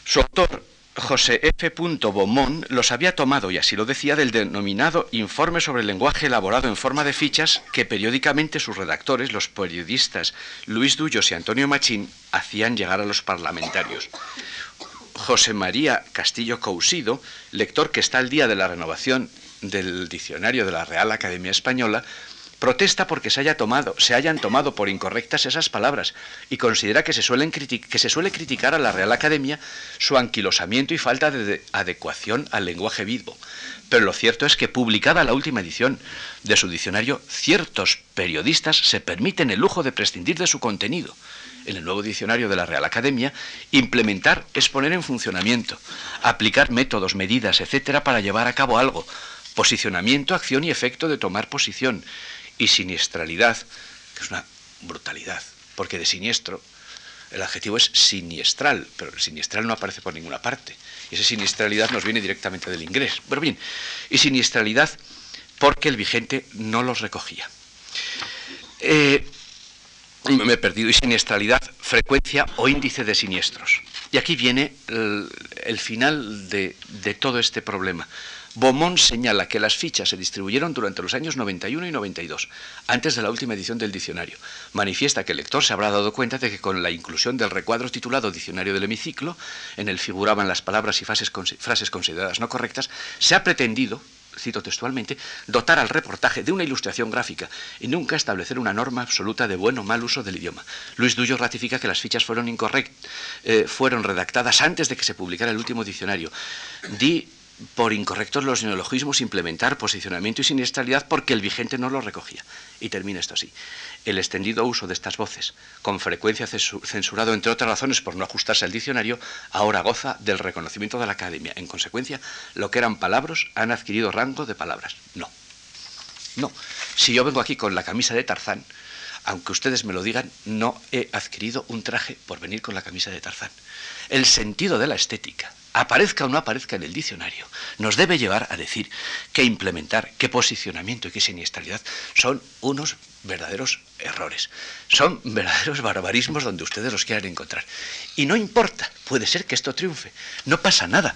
Su autor, José F. Beaumont los había tomado, y así lo decía, del denominado Informe sobre el lenguaje elaborado en forma de fichas que periódicamente sus redactores, los periodistas Luis Dullos y Antonio Machín, hacían llegar a los parlamentarios. José María Castillo Cousido, lector que está al día de la renovación del diccionario de la Real Academia Española, protesta porque se, haya tomado, se hayan tomado por incorrectas esas palabras y considera que se, suele criticar a la Real Academia su anquilosamiento y falta de adecuación al lenguaje vivo. Pero lo cierto es que publicada la última edición de su diccionario, ciertos periodistas se permiten el lujo de prescindir de su contenido. En el nuevo diccionario de la Real Academia, implementar es poner en funcionamiento, aplicar métodos, medidas, etcétera, para llevar a cabo algo, posicionamiento, acción y efecto de tomar posición, y siniestralidad, que es una brutalidad, porque de siniestro el adjetivo es siniestral, pero el siniestral no aparece por ninguna parte. Y esa siniestralidad nos viene directamente del inglés. Pero bien, y siniestralidad porque el vigente no los recogía. Eh, me he perdido. Y siniestralidad, frecuencia o índice de siniestros. Y aquí viene el, final de todo este problema. Beaumont señala que las fichas se distribuyeron durante los años 91 y 92, antes de la última edición del diccionario. Manifiesta que el lector se habrá dado cuenta de que con la inclusión del recuadro titulado Diccionario del Hemiciclo, en el figuraban las palabras y frases, consideradas no correctas, se ha pretendido, cito textualmente, dotar al reportaje de una ilustración gráfica y nunca establecer una norma absoluta de buen o mal uso del idioma. Luis Duyo ratifica que las fichas fueron incorrectas, eh, fueron redactadas antes de que se publicara el último diccionario. Di por incorrectos los neologismos, implementar posicionamiento y siniestralidad porque el vigente no lo recogía. Y termina esto así. El extendido uso de estas voces, con frecuencia censurado entre otras razones por no ajustarse al diccionario, ahora goza del reconocimiento de la academia. En consecuencia, lo que eran palabras han adquirido rango de palabras. No. No. Si yo vengo aquí con la camisa de Tarzán, aunque ustedes me lo digan, no he adquirido un traje por venir con la camisa de Tarzán. El sentido de la estética, aparezca o no aparezca en el diccionario, nos debe llevar a decir que implementar, qué posicionamiento y qué siniestralidad son unos verdaderos errores. Son verdaderos barbarismos donde ustedes los quieran encontrar. Y no importa, puede ser que esto triunfe. No pasa nada.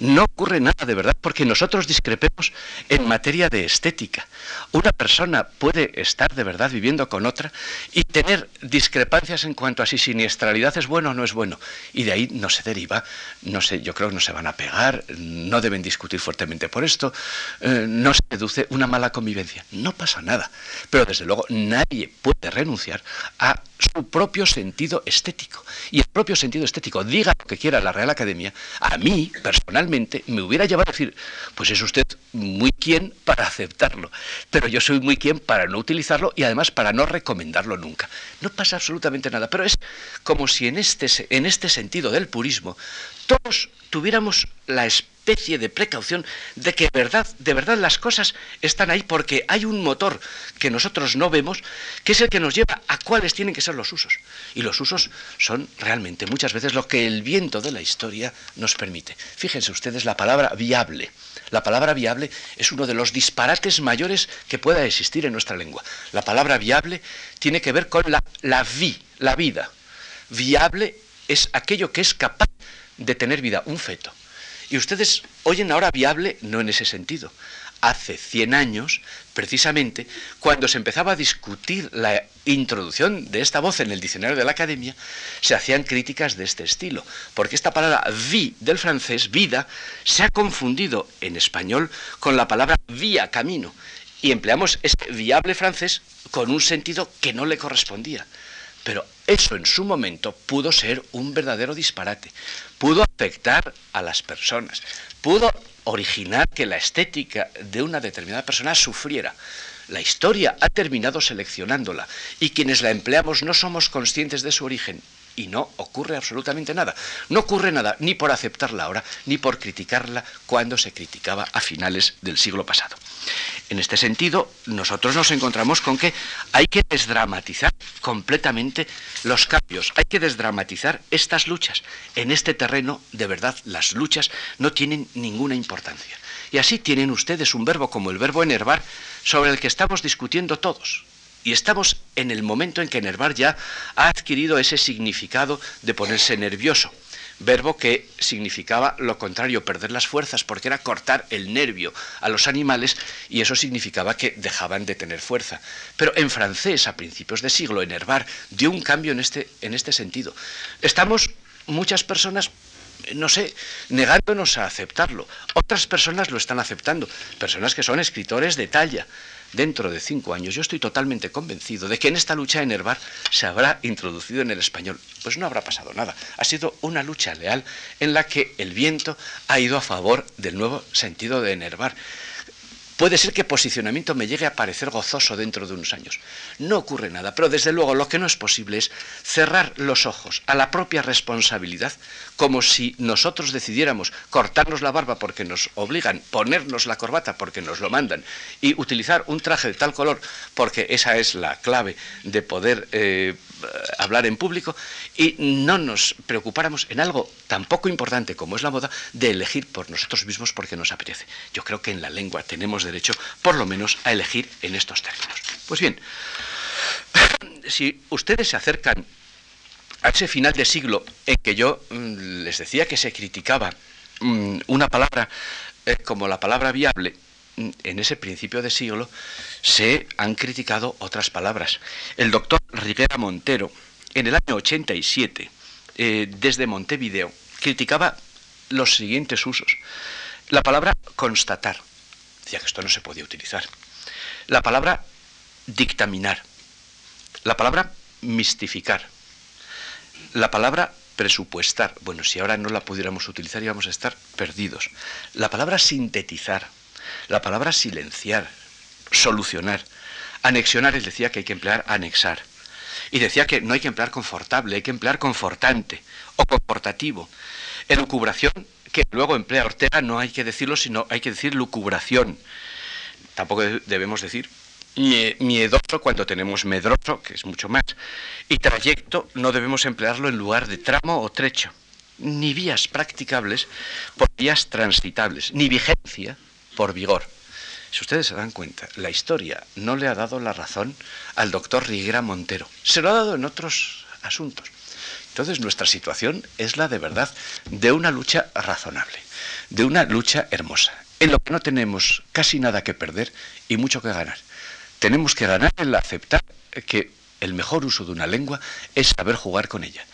No ocurre nada de verdad porque nosotros discrepemos en materia de estética. Una persona puede estar de verdad viviendo con otra y tener discrepancias en cuanto a si siniestralidad es bueno o no es bueno. Y de ahí no se deriva, no sé, yo creo que no se van a pegar, no deben discutir fuertemente por esto, eh, no se deduce una mala convivencia. No pasa nada. Pero desde luego nadie puede renunciar a su propio sentido estético. Y el propio sentido estético, diga lo que quiera la Real Academia, a mí, personalmente, me hubiera llevado a decir, pues es usted muy quien para aceptarlo, pero yo soy muy quien para no utilizarlo y además para no recomendarlo nunca. No pasa absolutamente nada, pero es como si en este, en este sentido del purismo todos tuviéramos la especie de precaución de que verdad, de verdad las cosas están ahí porque hay un motor que nosotros no vemos, que es el que nos lleva a cuáles tienen que ser los usos. Y los usos son realmente muchas veces lo que el viento de la historia nos permite. Fíjense ustedes la palabra viable. La palabra viable es uno de los disparates mayores que pueda existir en nuestra lengua. La palabra viable tiene que ver con la, la vi, la vida. Viable es aquello que es capaz de tener vida, un feto. Y ustedes oyen ahora viable no en ese sentido. Hace 100 años, precisamente, cuando se empezaba a discutir la introducción de esta voz en el diccionario de la academia, se hacían críticas de este estilo, porque esta palabra vi del francés, vida, se ha confundido en español con la palabra vía, camino, y empleamos este viable francés con un sentido que no le correspondía. Pero eso en su momento pudo ser un verdadero disparate, pudo afectar a las personas, pudo originar que la estética de una determinada persona sufriera. La historia ha terminado seleccionándola y quienes la empleamos no somos conscientes de su origen y no ocurre absolutamente nada. No ocurre nada ni por aceptarla ahora, ni por criticarla cuando se criticaba a finales del siglo pasado. En este sentido, nosotros nos encontramos con que hay que desdramatizar completamente los cambios, hay que desdramatizar estas luchas. En este terreno, de verdad, las luchas no tienen ninguna importancia. Y así tienen ustedes un verbo como el verbo enervar, sobre el que estamos discutiendo todos. Y estamos en el momento en que enervar ya ha adquirido ese significado de ponerse nervioso, verbo que significaba lo contrario, perder las fuerzas, porque era cortar el nervio a los animales y eso significaba que dejaban de tener fuerza. Pero en francés, a principios de siglo, enervar dio un cambio en este, en este sentido. Estamos muchas personas no sé, negándonos a aceptarlo. Otras personas lo están aceptando, personas que son escritores de talla, dentro de cinco años, yo estoy totalmente convencido de que en esta lucha de Nervar se habrá introducido en el español. Pues no habrá pasado nada. Ha sido una lucha leal en la que el viento ha ido a favor del nuevo sentido de Nervar. Puede ser que posicionamiento me llegue a parecer gozoso dentro de unos años. No ocurre nada, pero desde luego lo que no es posible es cerrar los ojos a la propia responsabilidad, como si nosotros decidiéramos cortarnos la barba porque nos obligan, ponernos la corbata porque nos lo mandan y utilizar un traje de tal color porque esa es la clave de poder eh, hablar en público y no nos preocupáramos en algo tan poco importante como es la moda de elegir por nosotros mismos porque nos apetece. Yo creo que en la lengua tenemos derecho, por lo menos, a elegir en estos términos. Pues bien, si ustedes se acercan a ese final de siglo en que yo mm, les decía que se criticaba mm, una palabra eh, como la palabra viable, en ese principio de siglo se han criticado otras palabras. El doctor Riguera Montero, en el año 87, eh, desde Montevideo, criticaba los siguientes usos. La palabra constatar, decía que esto no se podía utilizar. La palabra dictaminar. La palabra mistificar. La palabra presupuestar. Bueno, si ahora no la pudiéramos utilizar íbamos a estar perdidos. La palabra sintetizar. La palabra silenciar. Solucionar. Anexionar, él decía que hay que emplear anexar. Y decía que no hay que emplear confortable, hay que emplear confortante o confortativo. Elucubración, que luego emplea Ortega, no hay que decirlo, sino hay que decir lucubración. Tampoco debemos decir miedoso cuando tenemos medroso, que es mucho más. Y trayecto no debemos emplearlo en lugar de tramo o trecho. Ni vías practicables por vías transitables, ni vigencia por vigor. Si ustedes se dan cuenta, la historia no le ha dado la razón al doctor Riguera Montero. Se lo ha dado en otros asuntos. Entonces nuestra situación es la de verdad de una lucha razonable, de una lucha hermosa, en lo que no tenemos casi nada que perder y mucho que ganar. Tenemos que ganar el aceptar que el mejor uso de una lengua es saber jugar con ella.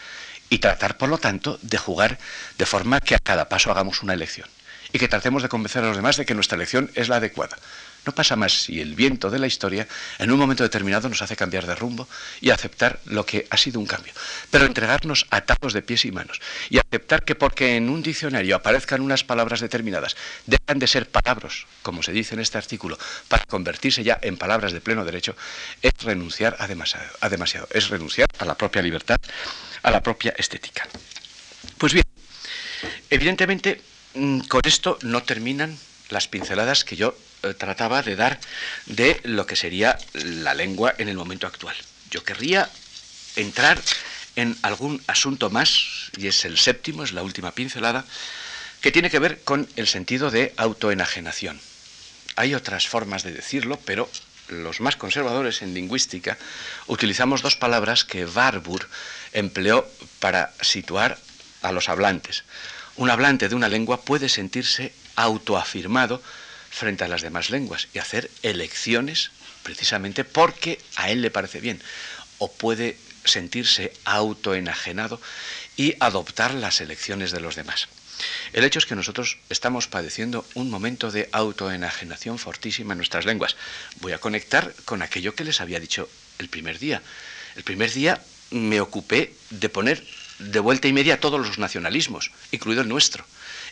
y tratar, por lo tanto, de jugar de forma que a cada paso hagamos una elección y que tratemos de convencer a los demás de que nuestra elección es la adecuada. No pasa más si el viento de la historia en un momento determinado nos hace cambiar de rumbo y aceptar lo que ha sido un cambio. Pero entregarnos atados de pies y manos y aceptar que porque en un diccionario aparezcan unas palabras determinadas dejan de ser palabras, como se dice en este artículo, para convertirse ya en palabras de pleno derecho, es renunciar a demasiado, a demasiado es renunciar a la propia libertad, a la propia estética. Pues bien, evidentemente con esto no terminan las pinceladas que yo eh, trataba de dar de lo que sería la lengua en el momento actual. Yo querría entrar en algún asunto más, y es el séptimo, es la última pincelada, que tiene que ver con el sentido de autoenajenación. Hay otras formas de decirlo, pero los más conservadores en lingüística utilizamos dos palabras que Warburg empleó para situar a los hablantes. Un hablante de una lengua puede sentirse autoafirmado frente a las demás lenguas y hacer elecciones precisamente porque a él le parece bien o puede sentirse autoenajenado y adoptar las elecciones de los demás. El hecho es que nosotros estamos padeciendo un momento de autoenajenación fortísima en nuestras lenguas. Voy a conectar con aquello que les había dicho el primer día. El primer día me ocupé de poner de vuelta y media todos los nacionalismos, incluido el nuestro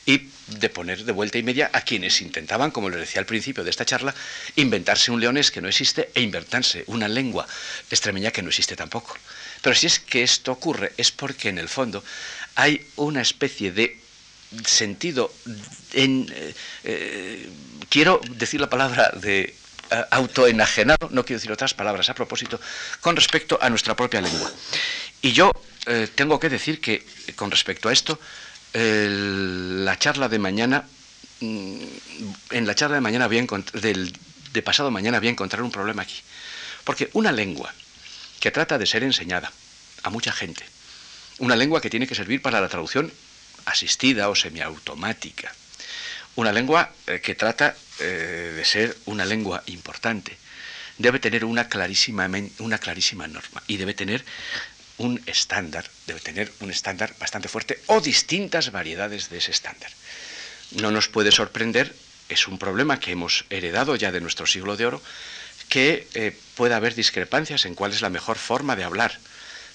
y de poner de vuelta y media a quienes intentaban, como les decía al principio de esta charla, inventarse un leonés que no existe e inventarse una lengua extremeña que no existe tampoco. Pero si es que esto ocurre es porque en el fondo hay una especie de sentido en, eh, eh, quiero decir la palabra de eh, autoenajenado, no quiero decir otras palabras a propósito, con respecto a nuestra propia lengua. Y yo tengo que decir que con respecto a esto, la charla de mañana, mm, en la charla de mañana voy del, de pasado mañana voy a encontrar un problema aquí. Porque una lengua que trata de ser enseñada a mucha gente, una lengua que tiene que servir para la traducción asistida o semiautomática, una lengua eh, que trata eh, de ser una lengua importante, debe tener una clarísima, una clarísima norma y debe tener un estándar, debe tener un estándar bastante fuerte o distintas variedades de ese estándar. No nos puede sorprender, es un problema que hemos heredado ya de nuestro siglo de oro, que eh, pueda haber discrepancias en cuál es la mejor forma de hablar.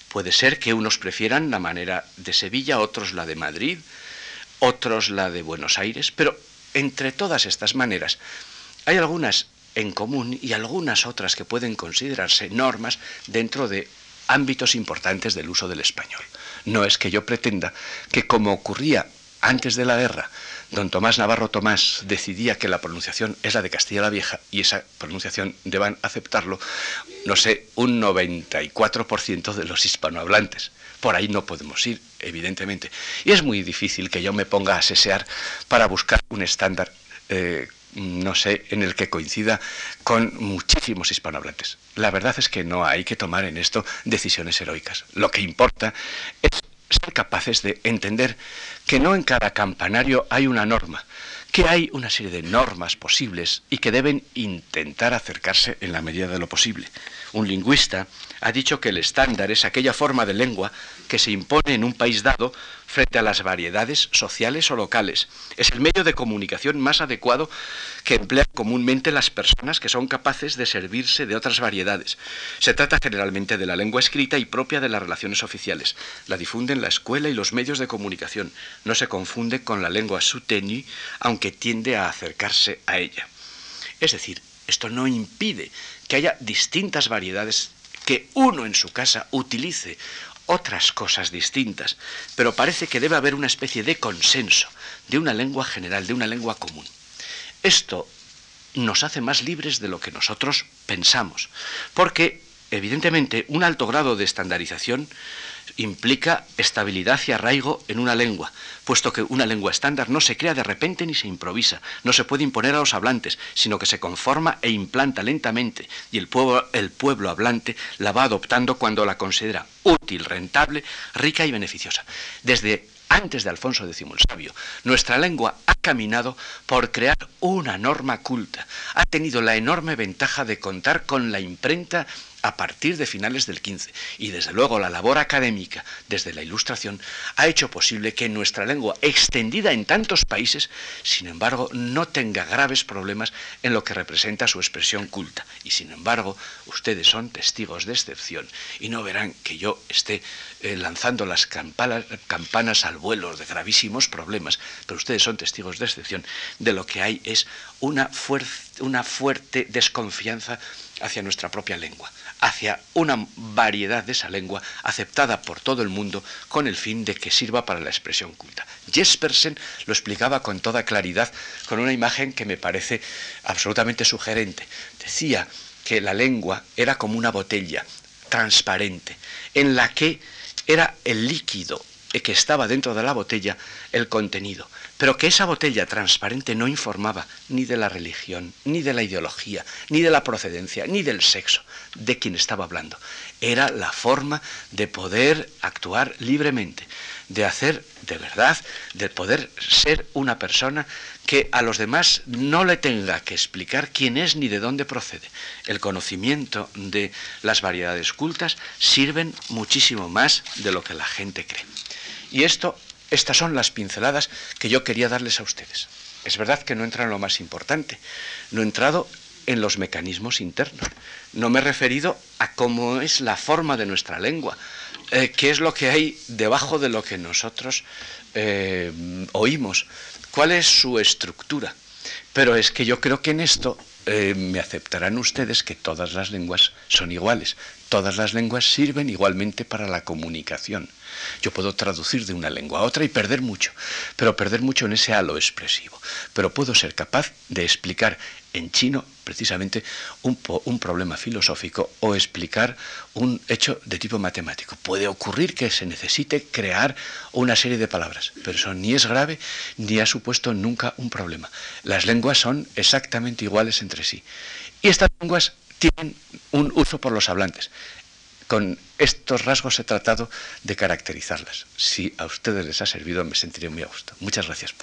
Puede ser que unos prefieran la manera de Sevilla, otros la de Madrid, otros la de Buenos Aires, pero entre todas estas maneras hay algunas en común y algunas otras que pueden considerarse normas dentro de ámbitos importantes del uso del español. No es que yo pretenda que como ocurría antes de la guerra, don Tomás Navarro Tomás decidía que la pronunciación es la de Castilla la Vieja y esa pronunciación deban aceptarlo, no sé, un 94% de los hispanohablantes. Por ahí no podemos ir, evidentemente. Y es muy difícil que yo me ponga a sesear para buscar un estándar eh, no sé, en el que coincida con muchísimos hispanohablantes. La verdad es que no hay que tomar en esto decisiones heroicas. Lo que importa es ser capaces de entender que no en cada campanario hay una norma, que hay una serie de normas posibles y que deben intentar acercarse en la medida de lo posible. Un lingüista ha dicho que el estándar es aquella forma de lengua que se impone en un país dado frente a las variedades sociales o locales. Es el medio de comunicación más adecuado que emplean comúnmente las personas que son capaces de servirse de otras variedades. Se trata generalmente de la lengua escrita y propia de las relaciones oficiales. La difunden la escuela y los medios de comunicación. No se confunde con la lengua soutenu, aunque tiende a acercarse a ella. Es decir, esto no impide que haya distintas variedades que uno en su casa utilice otras cosas distintas, pero parece que debe haber una especie de consenso, de una lengua general, de una lengua común. Esto nos hace más libres de lo que nosotros pensamos, porque evidentemente un alto grado de estandarización implica estabilidad y arraigo en una lengua, puesto que una lengua estándar no se crea de repente ni se improvisa, no se puede imponer a los hablantes, sino que se conforma e implanta lentamente, y el pueblo, el pueblo hablante la va adoptando cuando la considera útil, rentable, rica y beneficiosa. Desde antes de Alfonso X el Sabio, nuestra lengua ha caminado por crear una norma culta. Ha tenido la enorme ventaja de contar con la imprenta a partir de finales del XV. Y desde luego la labor académica desde la Ilustración ha hecho posible que nuestra lengua, extendida en tantos países, sin embargo, no tenga graves problemas en lo que representa su expresión culta. Y sin embargo, ustedes son testigos de excepción y no verán que yo esté eh, lanzando las campanas, campanas al vuelo de gravísimos problemas, pero ustedes son testigos de excepción. De lo que hay es una, una fuerte desconfianza hacia nuestra propia lengua hacia una variedad de esa lengua aceptada por todo el mundo con el fin de que sirva para la expresión culta. Jespersen lo explicaba con toda claridad con una imagen que me parece absolutamente sugerente. Decía que la lengua era como una botella transparente en la que era el líquido que estaba dentro de la botella el contenido pero que esa botella transparente no informaba ni de la religión, ni de la ideología, ni de la procedencia, ni del sexo de quien estaba hablando. Era la forma de poder actuar libremente, de hacer de verdad, de poder ser una persona que a los demás no le tenga que explicar quién es ni de dónde procede. El conocimiento de las variedades cultas sirven muchísimo más de lo que la gente cree. Y esto estas son las pinceladas que yo quería darles a ustedes. Es verdad que no entra en lo más importante, no he entrado en los mecanismos internos, no me he referido a cómo es la forma de nuestra lengua, eh, qué es lo que hay debajo de lo que nosotros eh, oímos, cuál es su estructura. Pero es que yo creo que en esto eh, me aceptarán ustedes que todas las lenguas son iguales, todas las lenguas sirven igualmente para la comunicación. Yo puedo traducir de una lengua a otra y perder mucho, pero perder mucho en ese halo expresivo. Pero puedo ser capaz de explicar en chino precisamente un, problema filosófico o explicar un hecho de tipo matemático. Puede ocurrir que se necesite crear una serie de palabras, pero eso ni es grave ni ha supuesto nunca un problema. Las lenguas son exactamente iguales entre sí. Y estas lenguas tienen un uso por los hablantes con estos rasgos he tratado de caracterizarlas. Si a ustedes les ha servido, me sentiré muy a gusto. Muchas gracias.